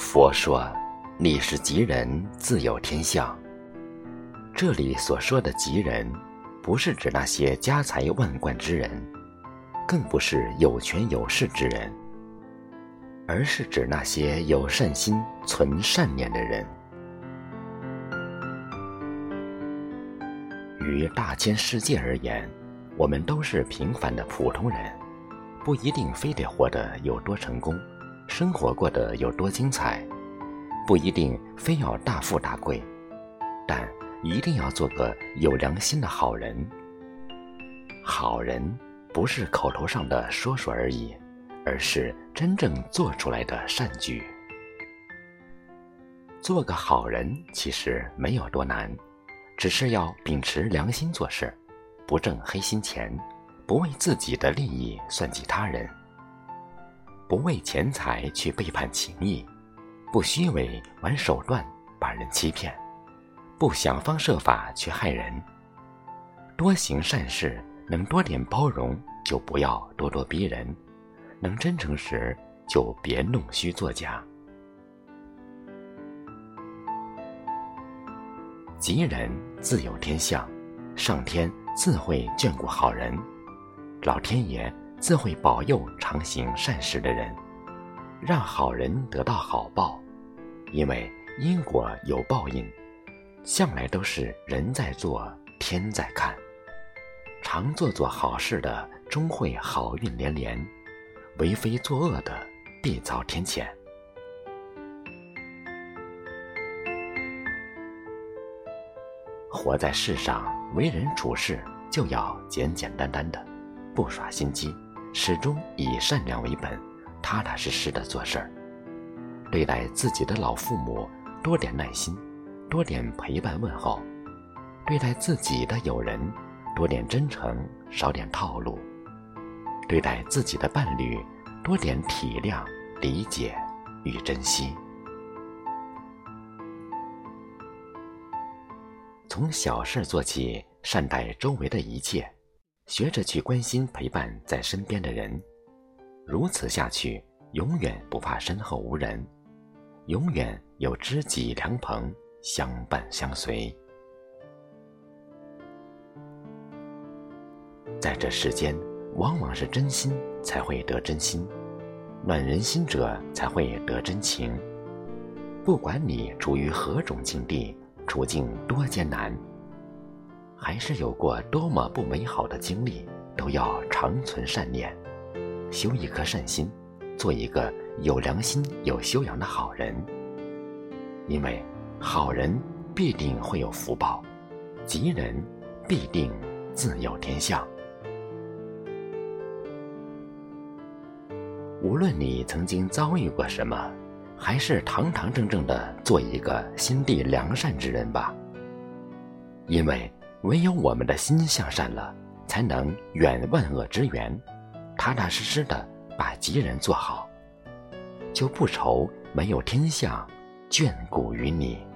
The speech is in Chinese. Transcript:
佛说：“你是吉人，自有天相。”这里所说的吉人，不是指那些家财万贯之人，更不是有权有势之人，而是指那些有善心、存善念的人。于大千世界而言，我们都是平凡的普通人，不一定非得活得有多成功。生活过得有多精彩，不一定非要大富大贵，但一定要做个有良心的好人。好人不是口头上的说说而已，而是真正做出来的善举。做个好人其实没有多难，只是要秉持良心做事，不挣黑心钱，不为自己的利益算计他人。不为钱财去背叛情谊，不虚伪玩手段把人欺骗，不想方设法去害人。多行善事，能多点包容就不要咄咄逼人；能真诚时就别弄虚作假。吉人自有天相，上天自会眷顾好人，老天爷。自会保佑常行善事的人，让好人得到好报，因为因果有报应，向来都是人在做，天在看。常做做好事的，终会好运连连；为非作恶的，必遭天谴。活在世上，为人处事就要简简单单的，不耍心机。始终以善良为本，踏踏实实的做事儿。对待自己的老父母，多点耐心，多点陪伴问候；对待自己的友人，多点真诚，少点套路；对待自己的伴侣，多点体谅、理解与珍惜。从小事做起，善待周围的一切。学着去关心陪伴在身边的人，如此下去，永远不怕身后无人，永远有知己良朋相伴相随。在这世间，往往是真心才会得真心，暖人心者才会得真情。不管你处于何种境地，处境多艰难。还是有过多么不美好的经历，都要长存善念，修一颗善心，做一个有良心、有修养的好人。因为好人必定会有福报，吉人必定自有天相。无论你曾经遭遇过什么，还是堂堂正正的做一个心地良善之人吧，因为。唯有我们的心向善了，才能远万恶之源，踏踏实实的把吉人做好，就不愁没有天下眷顾于你。